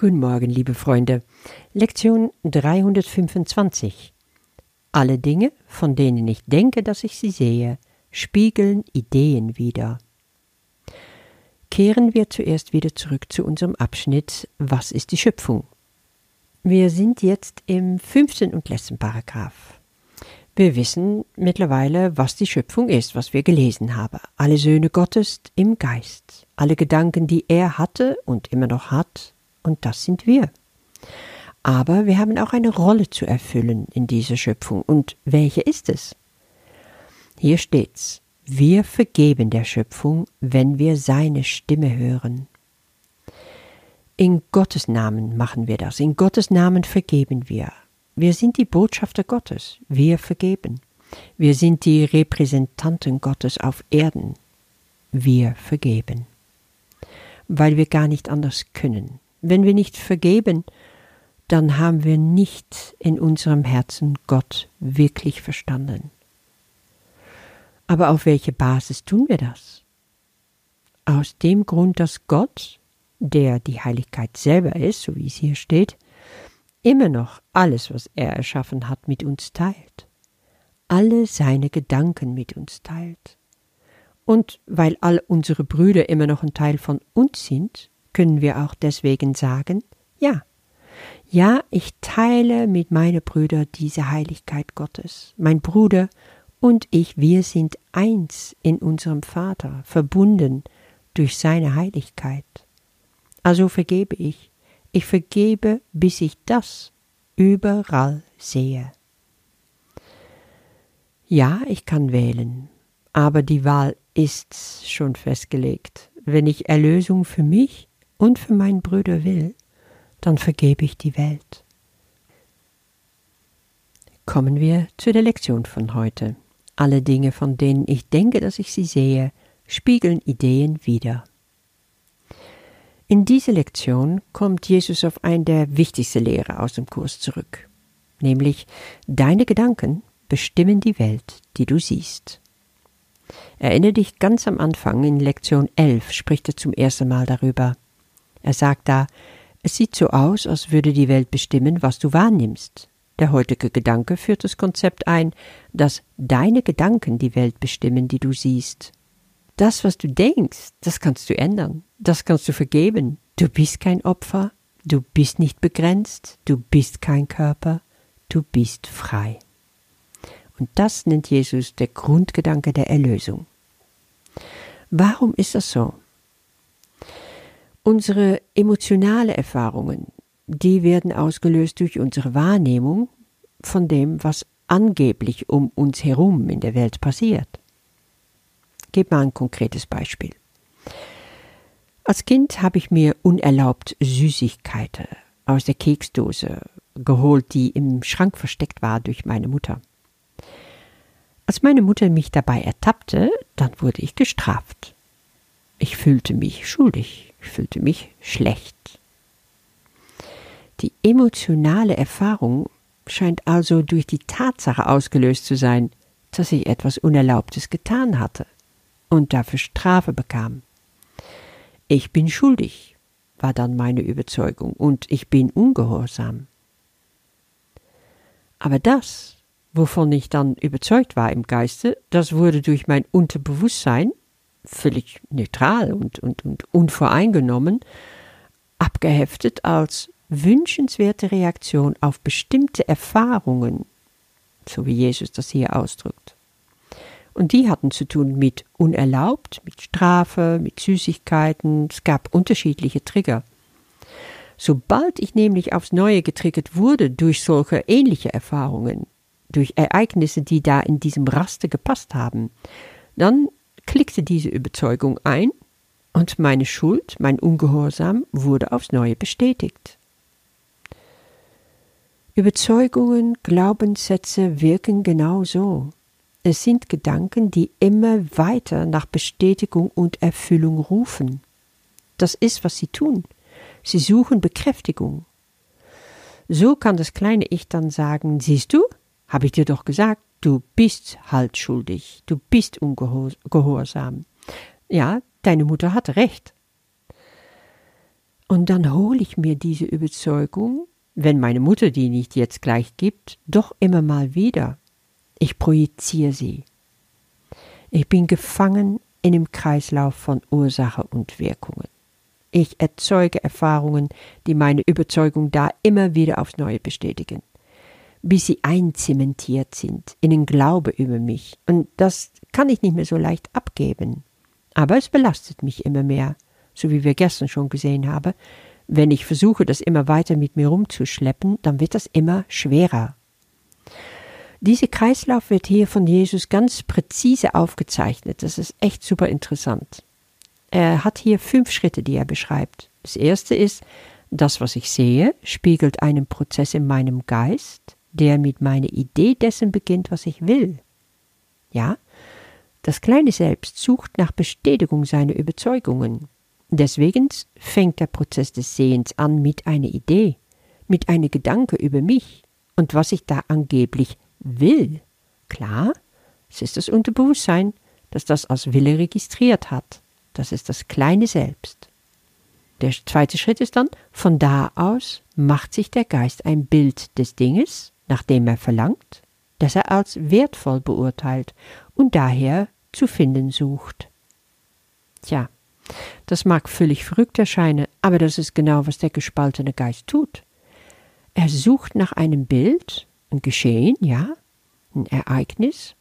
Guten Morgen, liebe Freunde. Lektion 325. Alle Dinge, von denen ich denke, dass ich sie sehe, spiegeln Ideen wider. Kehren wir zuerst wieder zurück zu unserem Abschnitt Was ist die Schöpfung? Wir sind jetzt im fünften und letzten Paragraph. Wir wissen mittlerweile, was die Schöpfung ist, was wir gelesen haben. Alle Söhne Gottes im Geist, alle Gedanken, die er hatte und immer noch hat, und das sind wir. Aber wir haben auch eine Rolle zu erfüllen in dieser Schöpfung. Und welche ist es? Hier steht's. Wir vergeben der Schöpfung, wenn wir seine Stimme hören. In Gottes Namen machen wir das. In Gottes Namen vergeben wir. Wir sind die Botschafter Gottes. Wir vergeben. Wir sind die Repräsentanten Gottes auf Erden. Wir vergeben. Weil wir gar nicht anders können. Wenn wir nicht vergeben, dann haben wir nicht in unserem Herzen Gott wirklich verstanden. Aber auf welche Basis tun wir das? Aus dem Grund, dass Gott, der die Heiligkeit selber ist, so wie es hier steht, immer noch alles, was er erschaffen hat, mit uns teilt, alle seine Gedanken mit uns teilt. Und weil all unsere Brüder immer noch ein Teil von uns sind, können wir auch deswegen sagen, ja, ja, ich teile mit meinen Brüdern diese Heiligkeit Gottes. Mein Bruder und ich, wir sind eins in unserem Vater, verbunden durch seine Heiligkeit. Also vergebe ich. Ich vergebe, bis ich das überall sehe. Ja, ich kann wählen, aber die Wahl ist schon festgelegt. Wenn ich Erlösung für mich und für meinen Brüder will, dann vergebe ich die Welt. Kommen wir zu der Lektion von heute. Alle Dinge, von denen ich denke, dass ich sie sehe, spiegeln Ideen wider. In dieser Lektion kommt Jesus auf eine der wichtigsten Lehre aus dem Kurs zurück, nämlich deine Gedanken bestimmen die Welt, die du siehst. Erinnere dich ganz am Anfang in Lektion 11 spricht er zum ersten Mal darüber. Er sagt da, es sieht so aus, als würde die Welt bestimmen, was du wahrnimmst. Der heutige Gedanke führt das Konzept ein, dass deine Gedanken die Welt bestimmen, die du siehst. Das, was du denkst, das kannst du ändern, das kannst du vergeben. Du bist kein Opfer, du bist nicht begrenzt, du bist kein Körper, du bist frei. Und das nennt Jesus der Grundgedanke der Erlösung. Warum ist das so? Unsere emotionale Erfahrungen, die werden ausgelöst durch unsere Wahrnehmung von dem, was angeblich um uns herum in der Welt passiert. Gib mal ein konkretes Beispiel. Als Kind habe ich mir unerlaubt Süßigkeiten aus der Keksdose geholt, die im Schrank versteckt war durch meine Mutter. Als meine Mutter mich dabei ertappte, dann wurde ich gestraft. Ich fühlte mich schuldig. Ich fühlte mich schlecht. Die emotionale Erfahrung scheint also durch die Tatsache ausgelöst zu sein, dass ich etwas Unerlaubtes getan hatte und dafür Strafe bekam. Ich bin schuldig, war dann meine Überzeugung, und ich bin ungehorsam. Aber das, wovon ich dann überzeugt war im Geiste, das wurde durch mein Unterbewusstsein völlig neutral und, und, und unvoreingenommen abgeheftet als wünschenswerte Reaktion auf bestimmte Erfahrungen, so wie Jesus das hier ausdrückt. Und die hatten zu tun mit unerlaubt, mit Strafe, mit Süßigkeiten, es gab unterschiedliche Trigger. Sobald ich nämlich aufs Neue getriggert wurde durch solche ähnliche Erfahrungen, durch Ereignisse, die da in diesem Raster gepasst haben, dann klickte diese Überzeugung ein und meine Schuld, mein Ungehorsam wurde aufs Neue bestätigt. Überzeugungen, Glaubenssätze wirken genau so. Es sind Gedanken, die immer weiter nach Bestätigung und Erfüllung rufen. Das ist, was sie tun. Sie suchen Bekräftigung. So kann das kleine Ich dann sagen, siehst du, habe ich dir doch gesagt, du bist halt schuldig, du bist ungehorsam. Ja, deine Mutter hatte recht. Und dann hole ich mir diese Überzeugung, wenn meine Mutter die nicht jetzt gleich gibt, doch immer mal wieder. Ich projiziere sie. Ich bin gefangen in dem Kreislauf von Ursache und Wirkungen. Ich erzeuge Erfahrungen, die meine Überzeugung da immer wieder aufs Neue bestätigen, bis sie einzementiert sind in den Glaube über mich. Und das kann ich nicht mehr so leicht abgeben. Aber es belastet mich immer mehr, so wie wir gestern schon gesehen haben. Wenn ich versuche, das immer weiter mit mir rumzuschleppen, dann wird das immer schwerer. Dieser Kreislauf wird hier von Jesus ganz präzise aufgezeichnet. Das ist echt super interessant. Er hat hier fünf Schritte, die er beschreibt. Das erste ist, das, was ich sehe, spiegelt einen Prozess in meinem Geist, der mit meiner Idee dessen beginnt, was ich will. Ja, das kleine Selbst sucht nach Bestätigung seiner Überzeugungen. Deswegen fängt der Prozess des Sehens an mit einer Idee, mit einem Gedanke über mich und was ich da angeblich will. Klar, es ist das Unterbewusstsein, das das als Wille registriert hat. Das ist das kleine Selbst. Der zweite Schritt ist dann, von da aus macht sich der Geist ein Bild des Dinges, nach dem er verlangt, das er als wertvoll beurteilt und daher zu finden sucht. Tja, das mag völlig verrückt erscheinen, aber das ist genau, was der gespaltene Geist tut. Er sucht nach einem Bild, ein Geschehen, ja, ein Ereignis,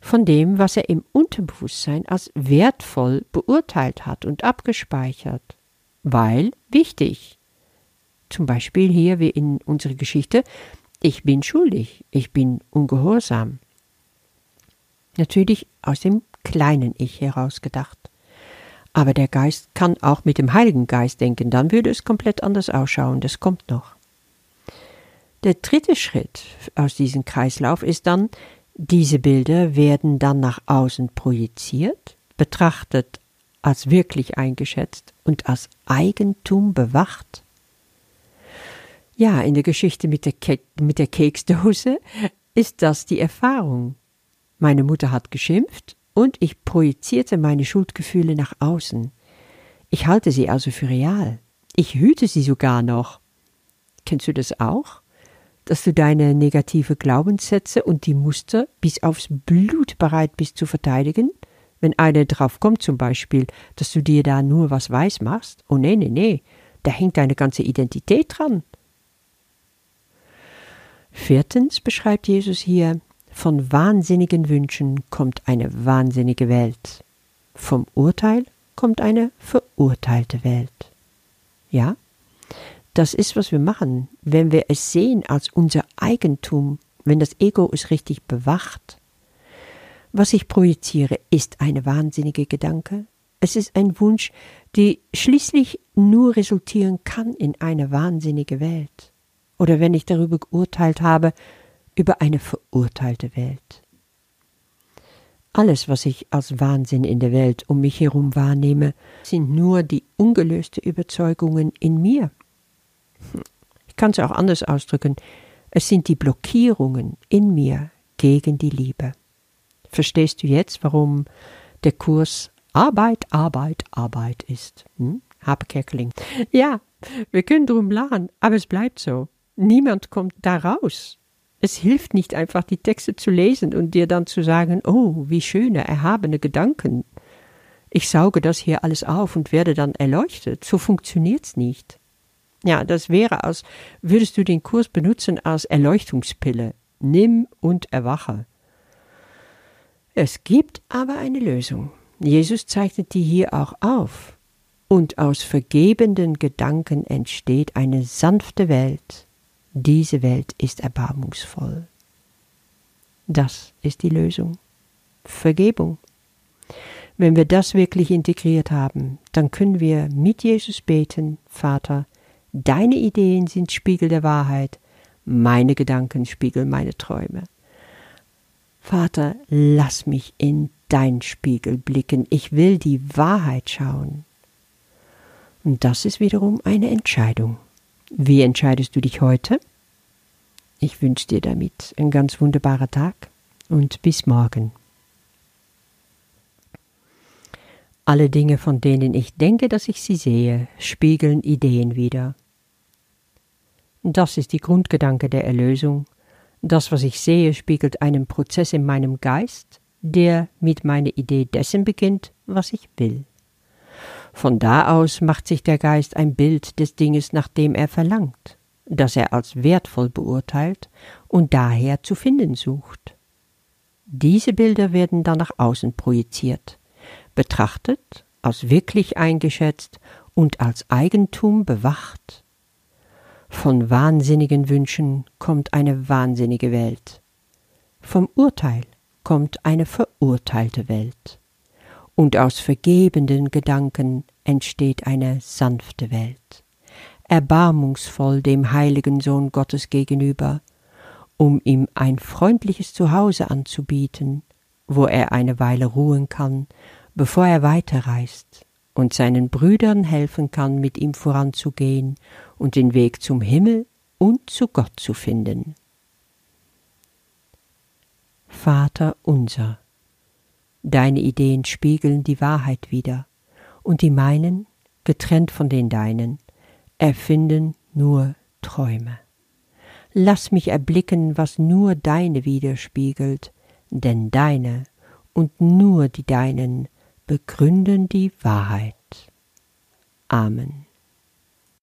von dem, was er im Unterbewusstsein als wertvoll beurteilt hat und abgespeichert, weil wichtig. Zum Beispiel hier wie in unserer Geschichte, ich bin schuldig, ich bin ungehorsam. Natürlich aus dem kleinen Ich herausgedacht. Aber der Geist kann auch mit dem Heiligen Geist denken, dann würde es komplett anders ausschauen, das kommt noch. Der dritte Schritt aus diesem Kreislauf ist dann, diese Bilder werden dann nach außen projiziert, betrachtet als wirklich eingeschätzt und als Eigentum bewacht. Ja, in der Geschichte mit der, Ke mit der Keksdose ist das die Erfahrung. Meine Mutter hat geschimpft und ich projizierte meine Schuldgefühle nach außen. Ich halte sie also für real. Ich hüte sie sogar noch. Kennst du das auch? dass du deine negative Glaubenssätze und die Muster bis aufs Blut bereit bist zu verteidigen? Wenn einer drauf kommt, zum Beispiel, dass du dir da nur was weiß machst? Oh nee, nee, nee, da hängt deine ganze Identität dran. Viertens beschreibt Jesus hier, von wahnsinnigen Wünschen kommt eine wahnsinnige Welt. Vom Urteil kommt eine verurteilte Welt. Ja, das ist, was wir machen, wenn wir es sehen als unser Eigentum, wenn das Ego es richtig bewacht. Was ich projiziere, ist eine wahnsinnige Gedanke. Es ist ein Wunsch, der schließlich nur resultieren kann in eine wahnsinnige Welt. Oder wenn ich darüber geurteilt habe, über eine verurteilte Welt. Alles, was ich als Wahnsinn in der Welt um mich herum wahrnehme, sind nur die ungelöste Überzeugungen in mir. Ich kann es auch anders ausdrücken. Es sind die Blockierungen in mir gegen die Liebe. Verstehst du jetzt, warum der Kurs Arbeit, Arbeit, Arbeit ist? Hm? Habe Kerkeling. Ja, wir können drum lachen, aber es bleibt so. Niemand kommt da raus. Es hilft nicht einfach, die Texte zu lesen und dir dann zu sagen, oh, wie schöne, erhabene Gedanken. Ich sauge das hier alles auf und werde dann erleuchtet. So funktioniert's nicht. Ja, das wäre, als würdest du den Kurs benutzen als Erleuchtungspille. Nimm und erwache. Es gibt aber eine Lösung. Jesus zeichnet die hier auch auf. Und aus vergebenden Gedanken entsteht eine sanfte Welt. Diese Welt ist erbarmungsvoll. Das ist die Lösung. Vergebung. Wenn wir das wirklich integriert haben, dann können wir mit Jesus beten, Vater, Deine Ideen sind Spiegel der Wahrheit, meine Gedanken spiegeln meine Träume. Vater, lass mich in dein Spiegel blicken, ich will die Wahrheit schauen. Und das ist wiederum eine Entscheidung. Wie entscheidest du dich heute? Ich wünsche dir damit einen ganz wunderbaren Tag und bis morgen. Alle Dinge, von denen ich denke, dass ich sie sehe, spiegeln Ideen wider. Das ist die Grundgedanke der Erlösung. Das, was ich sehe, spiegelt einen Prozess in meinem Geist, der mit meiner Idee dessen beginnt, was ich will. Von da aus macht sich der Geist ein Bild des Dinges, nach dem er verlangt, das er als wertvoll beurteilt und daher zu finden sucht. Diese Bilder werden dann nach außen projiziert, betrachtet, als wirklich eingeschätzt und als Eigentum bewacht. Von wahnsinnigen Wünschen kommt eine wahnsinnige Welt. Vom Urteil kommt eine verurteilte Welt und aus vergebenden Gedanken entsteht eine sanfte Welt, erbarmungsvoll dem heiligen Sohn Gottes gegenüber, um ihm ein freundliches Zuhause anzubieten, wo er eine Weile ruhen kann, bevor er weiterreist und seinen Brüdern helfen kann, mit ihm voranzugehen und den Weg zum Himmel und zu Gott zu finden. Vater unser, Deine Ideen spiegeln die Wahrheit wider, und die meinen, getrennt von den deinen, erfinden nur Träume. Lass mich erblicken, was nur deine widerspiegelt, denn deine und nur die deinen begründen die Wahrheit. Amen.